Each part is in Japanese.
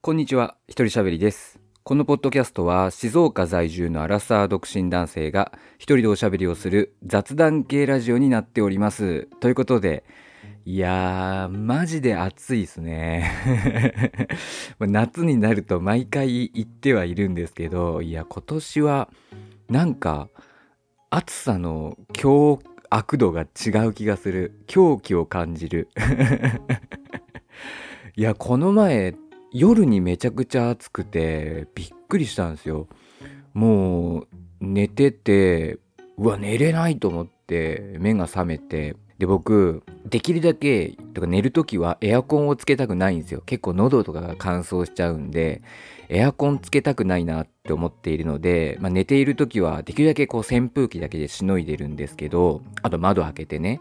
こんにちは、一人喋りです。このポッドキャストは静岡在住のアラサー独身男性が一人でおしゃべりをする雑談系ラジオになっております。ということで、いやー、マジで暑いですね。夏になると毎回言ってはいるんですけど、いや、今年はなんか暑さの強悪度が違う気がする。狂気を感じる。いや、この前、夜にめちゃくちゃ暑くてびっくりしたんですよ。もう寝ててうわ寝れないと思って目が覚めて。で僕できるだけとか寝る時はエアコンをつけたくないんですよ。結構喉とかが乾燥しちゃうんでエアコンつけたくないなって思っているので、まあ、寝ている時はできるだけこう扇風機だけでしのいでるんですけどあと窓開けてね。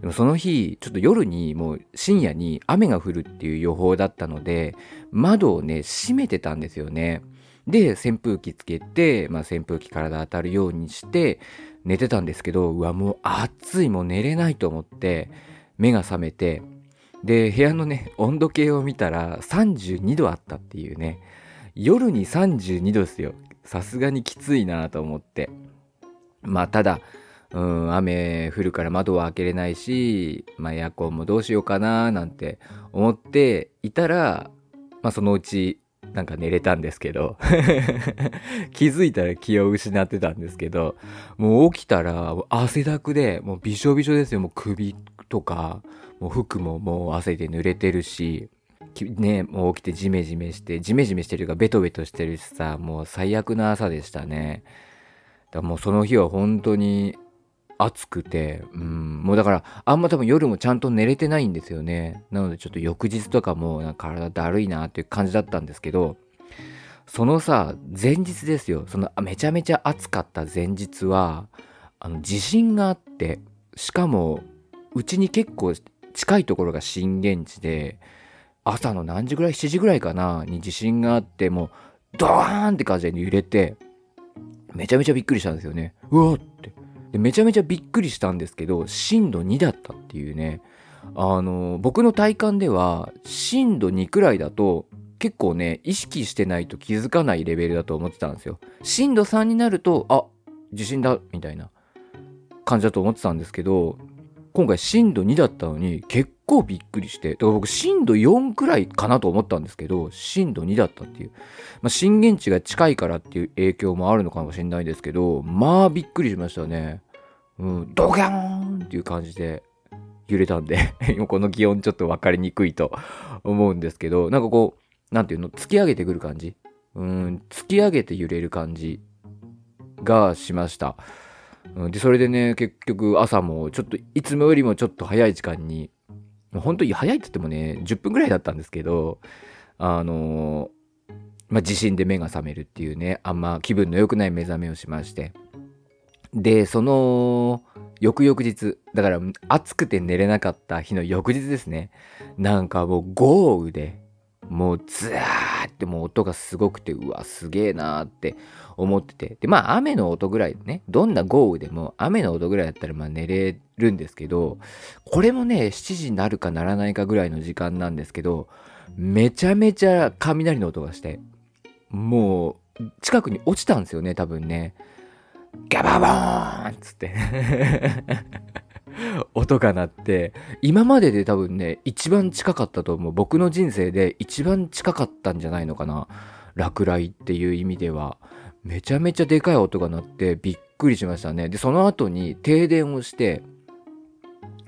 でもその日ちょっと夜にもう深夜に雨が降るっていう予報だったので窓をね閉めてたんですよね。で扇風機つけて、まあ、扇風機体当たるようにして寝てたんですけどうわもう暑いもう寝れないと思って目が覚めてで部屋のね温度計を見たら32度あったっていうね。夜に32度ですよ。さすがにきついなと思って。まあただうん、雨降るから窓は開けれないし、まあ、エアコンもどうしようかななんて思っていたら、まあ、そのうちなんか寝れたんですけど 気づいたら気を失ってたんですけどもう起きたら汗だくでもうびしょびしょですよ。もう首とかもう服ももう汗で濡れてるしねもう起きてジメジメしてジメジメしてるかベトベトしてるしさもう最悪な朝でしたね。だからもうその日は本当に暑くて、うん、もうだからあんま多分夜もちゃんと寝れてないんですよね。なのでちょっと翌日とかも体だるいなっていう感じだったんですけど、そのさ、前日ですよ。そのめちゃめちゃ暑かった前日は、あの地震があって、しかもうちに結構近いところが震源地で、朝の何時ぐらい ?7 時ぐらいかな？に地震があって、もうドーンって感じで揺れて、めちゃめちゃびっくりしたんですよね。うわって。でめちゃめちゃびっくりしたんですけど震度2だったっていうね。あの僕の体感では震度2くらいだと結構ね意識してないと気づかないレベルだと思ってたんですよ。震度3になるとあ地震だみたいな感じだと思ってたんですけど今回震度2だったのに結構びっくりしてだから僕震度4くらいかなと思ったんですけど震度2だったっていう、まあ、震源地が近いからっていう影響もあるのかもしれないですけどまあびっくりしましたね。うんドギャーンっていう感じで揺れたんで この気温ちょっと分かりにくいと思うんですけどなんかこうなんていうの？突き上げてくる感じ。うん突き上げて揺れる感じがしました。うん。でそれでね結局朝もちょっといつもよりもちょっと早い時間に本当に早いって言ってもね10分ぐらいだったんですけどあのまあ、地震で目が覚めるっていうねあんま気分の良くない目覚めをしまして。でその翌々日だから暑くて寝れなかった日の翌日ですね。なんかもう豪雨でもうズワーってもう音がすごくてうわすげえなーって思ってて。でまあ雨の音ぐらいねどんな豪雨でも雨の音ぐらいだったらまあ寝れるんですけどこれもね7時になるかならないかぐらいの時間なんですけどめちゃめちゃ雷の音がしてもう近くに落ちたんですよね多分ね。ガバボーンっつって。音が鳴って今までで多分ね一番近かったと思う。僕の人生で一番近かったんじゃないのかな。落雷っていう意味では。めちゃめちゃでかい音が鳴ってびっくりしましたね。でその後に停電をして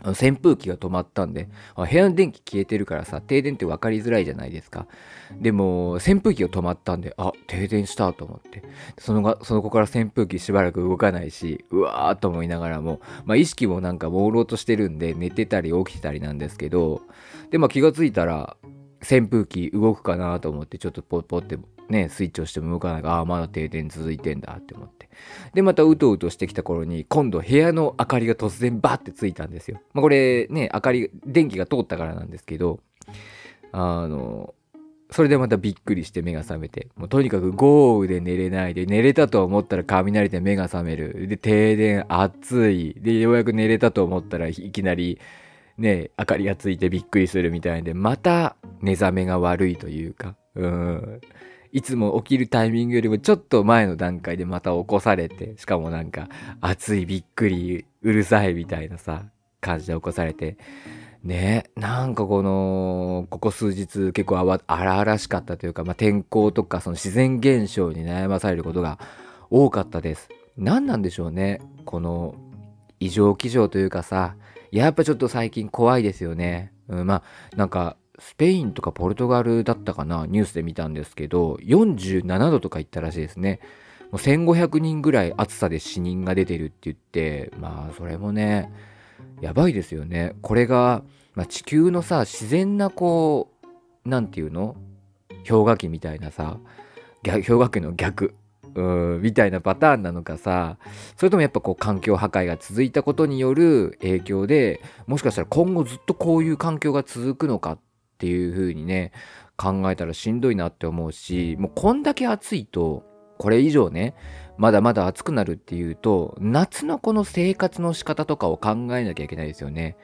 扇風機が止まったんで部屋の電気消えてるからさ停電って分かりづらいじゃないですか。でも扇風機が止まったんであ停電したと思って。そのがその子から扇風機しばらく動かないしうわーと思いながらも、まあ、意識もなんか朦朧としてるんで寝てたり起きてたりなんですけどでまあ気がついたら扇風機動くかなと思ってちょっとポッポってねスイッチ押しても動かないからああまだ停電続いてんだって思って。でまたうとうとしてきた頃に今度部屋の明かりが突然バッてついたんですよ、まあ、これね明かり電気が通ったからなんですけどあのそれでまたびっくりして目が覚めてもうとにかく豪雨で寝れないで寝れたと思ったら雷で目が覚める。で停電暑い。でようやく寝れたと思ったらいきなりね明かりがついてびっくりするみたいでまた寝覚めが悪いというかうんいつも起きるタイミングよりもちょっと前の段階でまた起こされて、しかもなんか、暑いびっくり、うるさいみたいなさ、感じで起こされて、ねなんかこの、ここ数日結構荒々しかったというか、まあ、天候とかその自然現象に悩まされることが多かったです。何なんでしょうね。この異常気象というかさ、やっぱちょっと最近怖いですよね。うん、まあ、なんかスペインとかポルトガルだったかなニュースで見たんですけど47度とか言ったらしいですね。もう1500人ぐらい暑さで死人が出てるって言ってまあそれもねやばいですよね。これが、まあ、地球のさ自然なこう何て言うの？氷河期みたいなさ氷河期の逆。うんみたいなパターンなのかさそれともやっぱこう環境破壊が続いたことによる影響でもしかしたら今後ずっとこういう環境が続くのかっていう風にね考えたらしんどいなって思うしもうこんだけ暑いとこれ以上ねまだまだ暑くなるっていうと夏のこの生活の仕方とかを考えなきゃいけないですよね。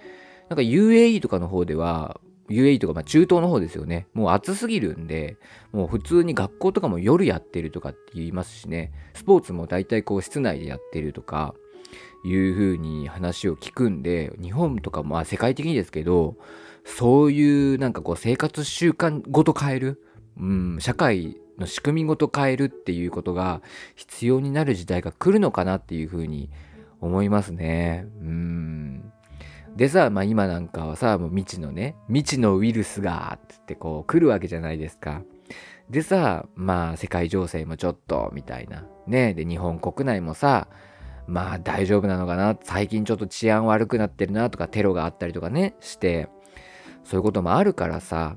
なんか UAE とかの方では UAE とかまあ中東の方ですよねもう暑すぎるんでもう普通に学校とかも夜やってるとかって言いますしねスポーツも大体こう室内でやってるとかいう風に話を聞くんで日本とかもまあ世界的にですけどそういうなんかこう生活習慣ごと変える、うん、社会の仕組みごと変えるっていうことが必要になる時代が来るのかなっていうふうに思いますね。うん。でさ、まあ今なんかはさ、もう未知のね、未知のウイルスが、つってこう来るわけじゃないですか。でさ、まあ世界情勢もちょっと、みたいな。ね。で、日本国内もさ、まあ大丈夫なのかな？最近ちょっと治安悪くなってるなとか、テロがあったりとかね、して、そういうこともあるからさ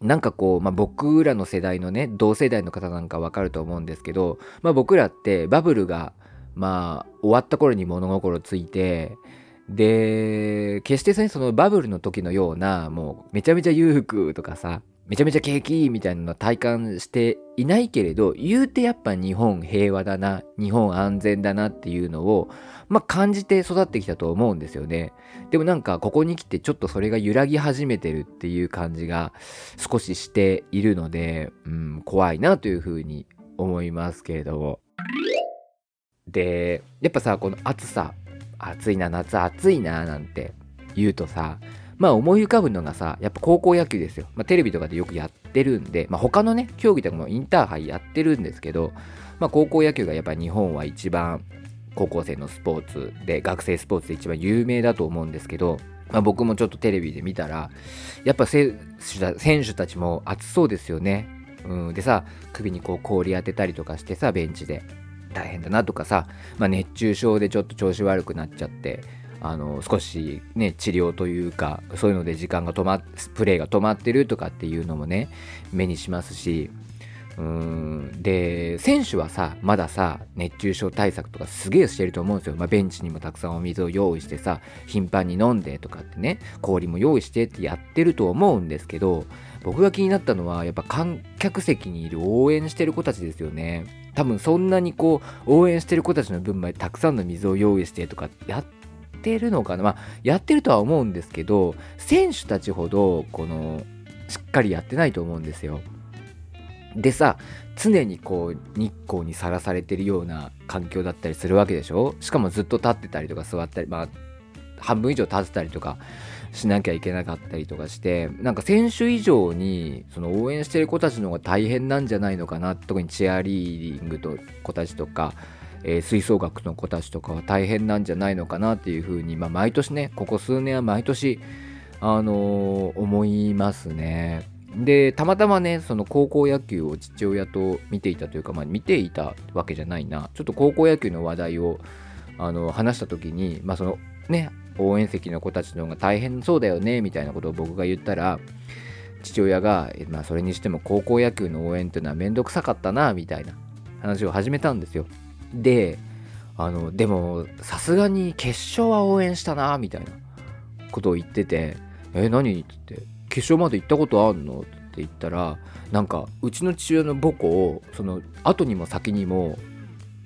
なんかこう、まあ、僕らの世代のね同世代の方なんかわかると思うんですけど、まあ、僕らってバブルがまあ終わった頃に物心ついてで決してそのバブルの時のようなもうめちゃめちゃ裕福とかさめちゃめちゃ景気いいみたいなのは体感していないけれど、言うてやっぱ日本平和だな、日本安全だなっていうのを、まあ、感じて育ってきたと思うんですよね。でもなんかここに来てちょっとそれが揺らぎ始めてるっていう感じが少ししているので、うん、怖いなというふうに思いますけれども。で、やっぱさ、この暑さ、暑いな、夏暑いな、なんて言うとさ、まあ思い浮かぶのがさ、やっぱ高校野球ですよ。まあテレビとかでよくやってるんで、まあ他のね、競技とかもインターハイやってるんですけど、まあ高校野球がやっぱ日本は一番高校生のスポーツで、学生スポーツで一番有名だと思うんですけど、まあ僕もちょっとテレビで見たら、やっぱ選手たちも暑そうですよね。うん、でさ、首にこう氷当てたりとかしてさ、ベンチで。大変だなとかさ、まあ、熱中症でちょっと調子悪くなっちゃって、あの少しね治療というかそういうので時間が止まっプレーが止まってるとかっていうのもね目にしますしうん。で選手はさまださ熱中症対策とかすげえしてると思うんですよ、まあ、ベンチにもたくさんお水を用意してさ頻繁に飲んでとかってね氷も用意してってやってると思うんですけど僕が気になったのはやっぱ観客席にいる応援してる子たちですよね。多分そんなにこう応援してる子たちの分までたくさんの水を用意してとかやってるのかな。まあ、やってるとは思うんですけど、選手たちほど、この、しっかりやってないと思うんですよ。でさ、常にこう、日光にさらされてるような環境だったりするわけでしょ？しかもずっと立ってたりとか座ったり、まあ、半分以上立ってたりとかしなきゃいけなかったりとかしてなんか選手以上にその応援してる子たちの方が大変なんじゃないのかな特にチアリーディングと子たちとかえー、吹奏楽の子たちとかは大変なんじゃないのかなっていうふうに、まあ、毎年ねここ数年は毎年、あのー、思いますね。でたまたまねその高校野球を父親と見ていたというか、まあ、見ていたわけじゃないなちょっと高校野球の話題をあの話した時に、まあ、そのね応援席の子たちの方が大変そうだよねみたいなことを僕が言ったら父親が、まあ、それにしても高校野球の応援っていうのはめんどくさかったなみたいな話を始めたんですよ。で、あの、でも、さすがに決勝は応援したな、みたいなことを言ってて、え、何？って言って、決勝まで行ったことあんの？って言ったら、なんか、うちの父親の母校、その、後にも先にも、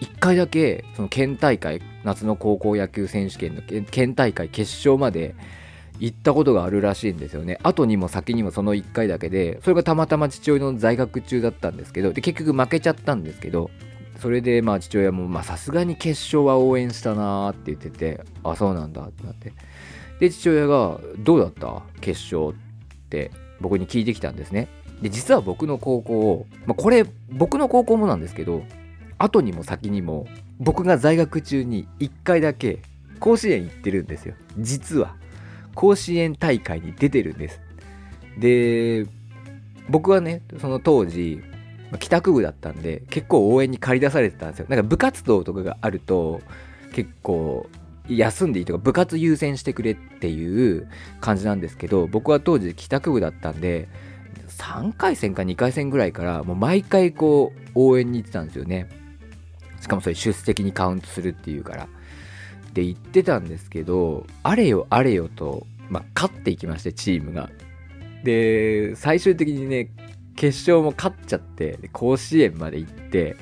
1回だけ、その県大会、夏の高校野球選手権の県大会決勝まで行ったことがあるらしいんですよね。後にも先にもその1回だけでそれがたまたま父親の在学中だったんですけどで結局負けちゃったんですけどそれでまあ父親もさすがに決勝は応援したなーって言っててあそうなんだってなって。で父親が「どうだった？決勝」ってって僕に聞いてきたんですね。で実は僕の高校を、まあ、これ僕の高校もなんですけど後にも先にも僕が在学中に1回だけ甲子園行ってるんですよ。実は。甲子園大会に出てるんです。で僕はねその当時帰宅部だったんで結構応援に駆り出されてたんですよ。なんか部活動とかがあると結構休んでいいとか部活優先してくれっていう感じなんですけど僕は当時帰宅部だったんで3回戦か2回戦ぐらいからもう毎回こう応援に行ってたんですよね。しかもそれ出席にカウントするっていうから。で言ってたんですけどあれよあれよと、まあ、勝っていきましてチームが。で最終的にね決勝も勝っちゃって甲子園まで行って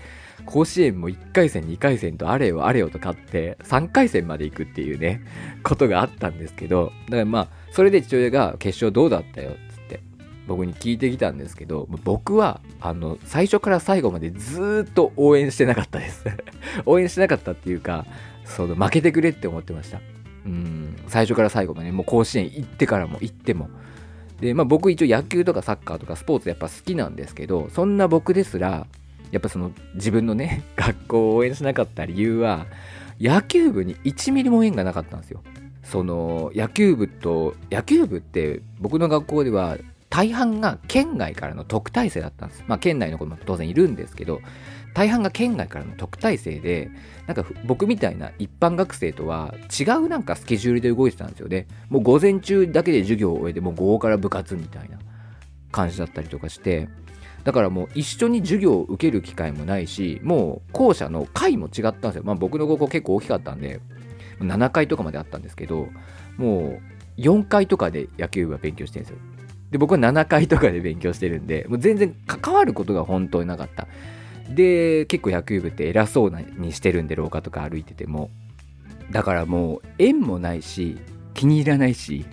甲子園も1回戦2回戦とあれよあれよと勝って3回戦まで行くっていうねことがあったんですけどだからまあそれで父親が決勝どうだったよっつって僕に聞いてきたんですけど僕はあの最初から最後までずっと応援してなかったです。応援してなかったっていうかその負けてくれって思ってました。うん最初から最後まで、もう甲子園行ってからも行っても。でまあ僕一応野球とかサッカーとかスポーツやっぱ好きなんですけどそんな僕ですらやっぱその自分のね 学校を応援しなかった理由は野球部に1ミリも縁がなかったんですよ。その野球部と野球部って僕の学校では大半が県外からの特待生だったんです。まあ県内の子も当然いるんですけど大半が県外からの特待生でなんか僕みたいな一般学生とは違うなんかスケジュールで動いてたんですよね。もう午前中だけで授業を終えてもう午後から部活みたいな感じだったりとかしてだからもう一緒に授業を受ける機会もないし、もう校舎の階も違ったんですよ。まあ僕の高校結構大きかったんで、7階とかまであったんですけど、もう4階とかで野球部は勉強してるんですよ。で、僕は7階とかで勉強してるんで、もう全然関わることが本当になかった。で、結構野球部って偉そうにしてるんで、廊下とか歩いてても。だからもう縁もないし、気に入らないし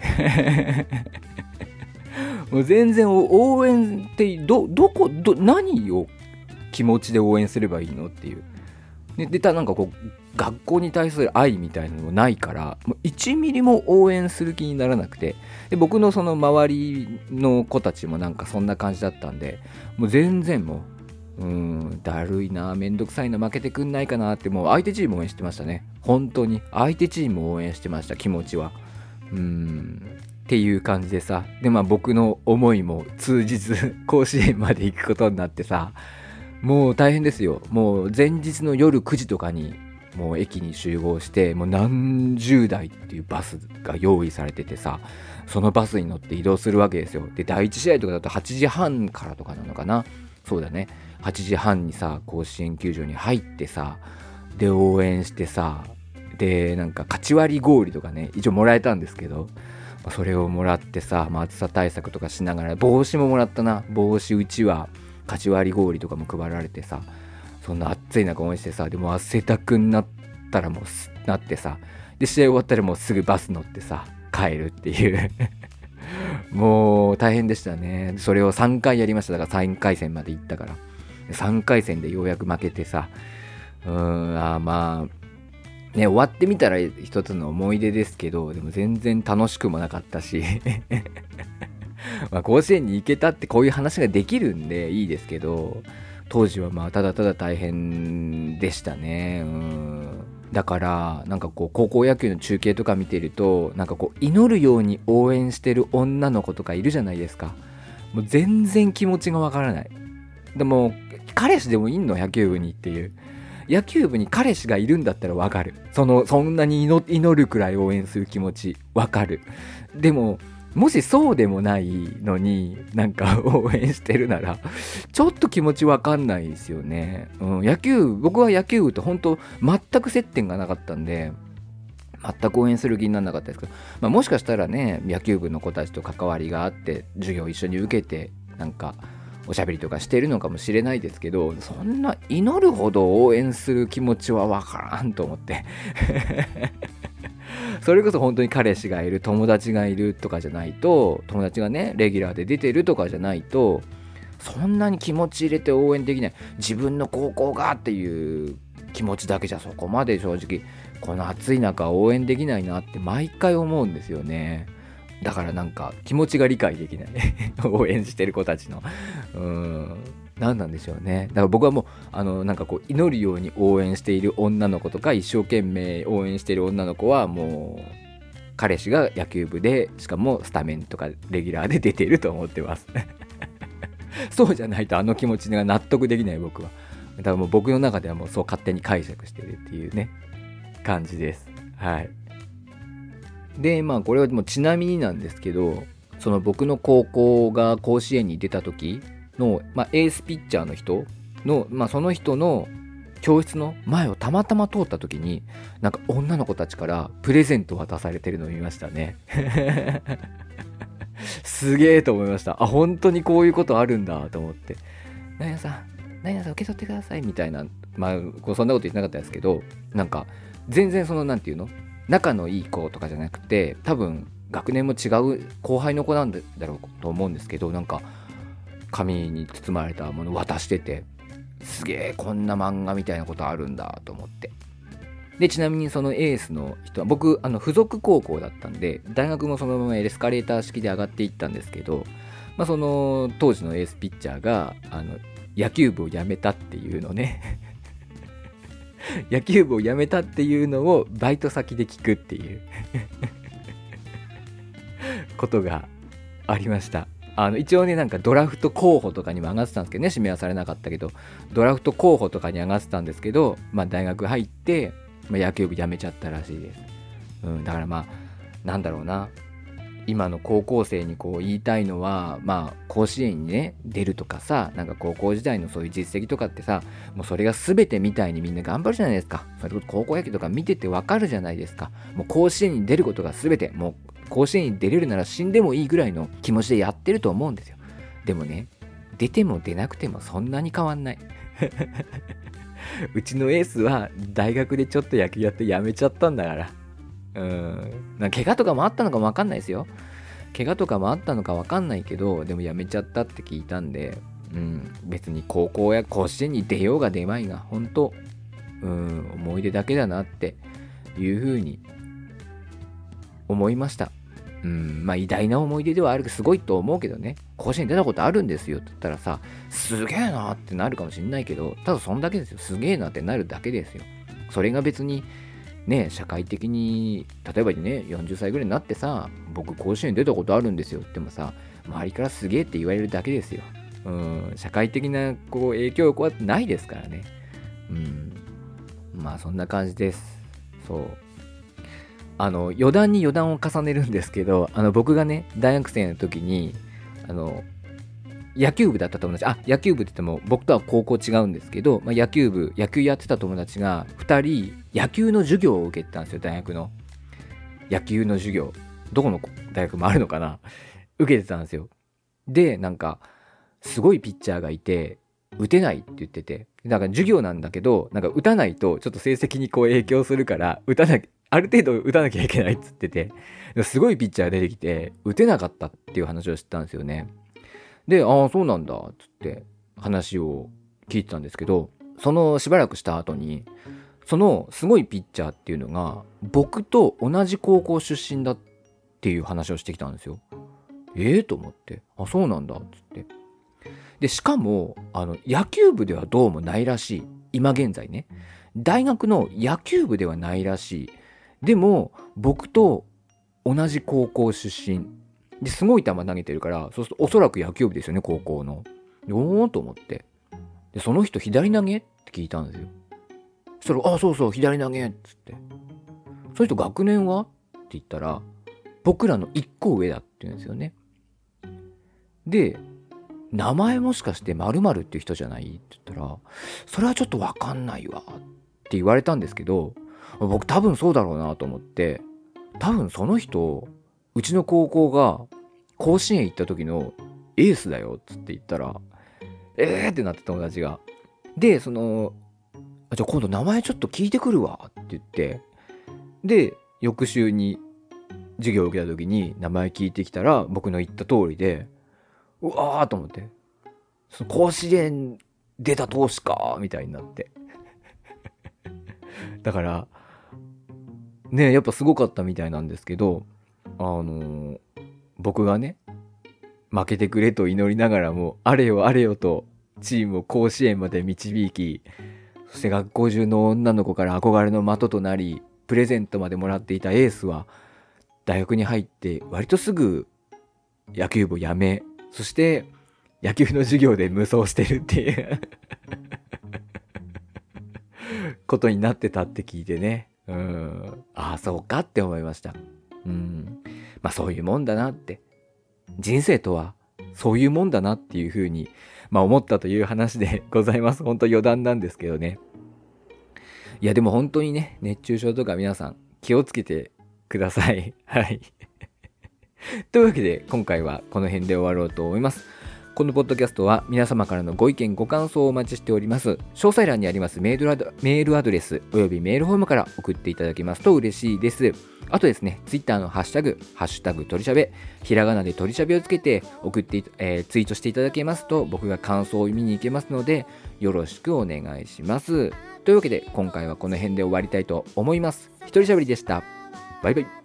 全然応援ってどどこど何を気持ちで応援すればいいのっていう。ででたなんかこう学校に対する愛みたいなのもないからもう1ミリも応援する気にならなくて。で僕のその周りの子たちもなんかそんな感じだったんでもう全然もううんだるいなめんどくさいな負けてくんないかなってもう相手チーム応援してましたね。本当に。相手チーム応援してました気持ちは。うん。っていう感じでさでまあ僕の思いも通じず 甲子園まで行くことになってさもう大変ですよ。もう前日の夜9時とかにもう駅に集合してもう何十台っていうバスが用意されててさそのバスに乗って移動するわけですよ。で第1試合とかだと8時半からとかなのかな。そうだね。8時半にさ甲子園球場に入ってさで応援してさでなんか勝ち割り氷とかね一応もらえたんですけどそれをもらってさ、まあ、暑さ対策とかしながら帽子ももらったな。帽子うちはかち割り氷とかも配られてさそんな暑い中応援してさでも汗だくになったらもうなってさで試合終わったらもうすぐバス乗ってさ帰るっていう。もう大変でしたね。それを3回やりました。だから3回戦まで行ったから。3回戦でようやく負けてさ。うんあまあね、終わってみたら一つの思い出ですけど、でも全然楽しくもなかったし。まあ甲子園に行けたってこういう話ができるんでいいですけど、当時はまあただただ大変でしたね。うん。だからなんかこう高校野球の中継とか見てるとなんかこう祈るように応援してる女の子とかいるじゃないですか。もう全然気持ちがわからない。でも彼氏でもいんの？野球部にっていう。野球部に彼氏がいるんだったらわかる。その、そんなに祈るくらい応援する気持ちわかる。でも、もしそうでもないのになんか 応援してるならちょっと気持ちわかんないですよね。うん、野球僕は野球部と本当全く接点がなかったんで全く応援する気にならなかったですけど、まあ、もしかしたらね野球部の子たちと関わりがあって授業一緒に受けてなんかおしゃべりとかしてるのかもしれないですけどそんな祈るほど応援する気持ちはわからんと思って。それこそ本当に彼氏がいる友達がいるとかじゃないと友達がねレギュラーで出てるとかじゃないとそんなに気持ち入れて応援できない。自分の高校がっていう気持ちだけじゃそこまで正直この暑い中応援できないなって毎回思うんですよね。だからなんか気持ちが理解できない。応援してる子たちの。うん。何なんでしょうね。だから僕はもうあのなんかこう祈るように応援している女の子とか一生懸命応援している女の子はもう彼氏が野球部でしかもスタメンとかレギュラーで出ていると思ってます。そうじゃないとあの気持ちが納得できない僕は。だからもう僕の中ではもうそう勝手に解釈してるっていうね。感じです。はい。でまあこれはもうちなみになんですけどその僕の高校が甲子園に出た時の、まあ、エースピッチャーの人の、まあ、その人の教室の前をたまたま通った時になんか女の子たちからプレゼント渡されてるのを見ましたね。すげえと思いました。あ本当にこういうことあるんだと思って。何々さん何々さん受け取ってくださいみたいな。まあそんなこと言ってなかったんですけどなんか全然その何て言うの？仲のいい子とかじゃなくて多分学年も違う後輩の子なんだろうと思うんですけどなんか紙に包まれたもの渡しててすげえこんな漫画みたいなことあるんだと思って。でちなみにそのエースの人は僕あの付属高校だったんで大学もそのままエスカレーター式で上がっていったんですけど、まあ、その当時のエースピッチャーがあの野球部を辞めたっていうのね 野球部を辞めたっていうのをバイト先で聞くっていう。ことがありました。あの一応ねなんかドラフト候補とかにも上がってたんですけどね指名はされなかったけど。ドラフト候補とかに上がってたんですけど、まあ、大学入って、まあ、野球部辞めちゃったらしいです、うん、だからまあなんだろうな。今の高校生にこう言いたいのはまあ甲子園にね出るとかさなんか高校時代のそういう実績とかってさもうそれが全てみたいにみんな頑張るじゃないですかそれこそ高校野球とか見ててわかるじゃないですかもう甲子園に出ることが全てもう甲子園に出れるなら死んでもいいぐらいの気持ちでやってると思うんですよ。でもね、出ても出なくてもそんなに変わんない。うちのエースは大学でちょっと野球やってやめちゃったんだから。うん。なん怪我とかもあったのかもわかんないですよ。怪我とかもあったのかわかんないけど、でもやめちゃったって聞いたんで、うん、別に高校や甲子園に出ようが出まいが、本当うん、思い出だけだなっていうふうに思いました。うん、まあ偉大な思い出ではあるけど、すごいと思うけどね、甲子園出たことあるんですよって言ったらさ、すげえなってなるかもしんないけど、ただそんだけですよ。すげえなってなるだけですよ。それが別に、ね、社会的に、例えばね、40歳ぐらいになってさ、僕甲子園出たことあるんですよってもさ、周りからすげえって言われるだけですよ。うん、社会的なこう影響力はないですからね。うん。まあそんな感じです。そう。あの余談に余談を重ねるんですけどあの僕がね大学生の時にあの野球部だった友達あ野球部って言っても僕とは高校違うんですけど、まあ、野球部野球やってた友達が2人野球の授業を受けてたんですよ大学の。野球の授業。どこの大学もあるのかな。受けてたんですよ。でなんかすごいピッチャーがいて打てないって言ってて。なんか授業なんだけどなんか打たないとちょっと成績にこう影響するから打たなある程度打たなきゃいけないっつってて、すごいピッチャー出てきて、打てなかったっていう話を知ったんですよね。で、ああ、そうなんだ、っつって話を聞いてたんですけど、そのしばらくした後に、そのすごいピッチャーっていうのが、僕と同じ高校出身だっていう話をしてきたんですよ。ええー、と思って、あ、そうなんだ、っつって。で、しかも、あの、野球部ではどうもないらしい。今現在ね。大学の野球部ではないらしい。でも僕と同じ高校出身ですごい球投げてるからそうするとおそらく野球部ですよね高校の。おーと思ってでその人左投げって聞いたんですよ。そしたら「あそうそう左投げ」っつって「その人学年は?」って言ったら僕らの1個上だって言うんですよね。で名前もしかして〇〇っていう人じゃない？って言ったらそれはちょっとわかんないわって言われたんですけど僕多分そうだろうなと思って多分その人うちの高校が甲子園行った時のエースだよっつって言ったらえーってなって友達がでそのじゃあ今度名前ちょっと聞いてくるわ。って言って。で翌週に授業を受けた時に名前聞いてきたら僕の言った通りでうわーと思って。その甲子園出た投手かみたいになって。だからねやっぱすごかったみたいなんですけどあの僕がね負けてくれと祈りながらもあれよあれよとチームを甲子園まで導きそして学校中の女の子から憧れの的となりプレゼントまでもらっていたエースは大学に入って割とすぐ野球部を辞めそして野球の授業で無双してるっていう ことになってたって聞いてね。うん。ああそうかって思いました。うん。まあそういうもんだなって。人生とはそういうもんだなっていうふうに、まあ、思ったという話で ございます。本当余談なんですけどね。いやでも本当にね、熱中症とか皆さん気をつけてください。はい。というわけで今回はこの辺で終わろうと思います。このポッドキャストは皆様からのご意見ご感想をお待ちしております。詳細欄にありますメールアドレスおよびメールフォームから送っていただけますと嬉しいです。あとですね、ツイッターのハッシュタグ、ハッシュタグ取りしゃべ、ひらがなで取りしゃべをつけて送って、えーツイートしていただけますと僕が感想を見に行けますのでよろしくお願いします。というわけで今回はこの辺で終わりたいと思います。一人しゃべりでした。バイバイ。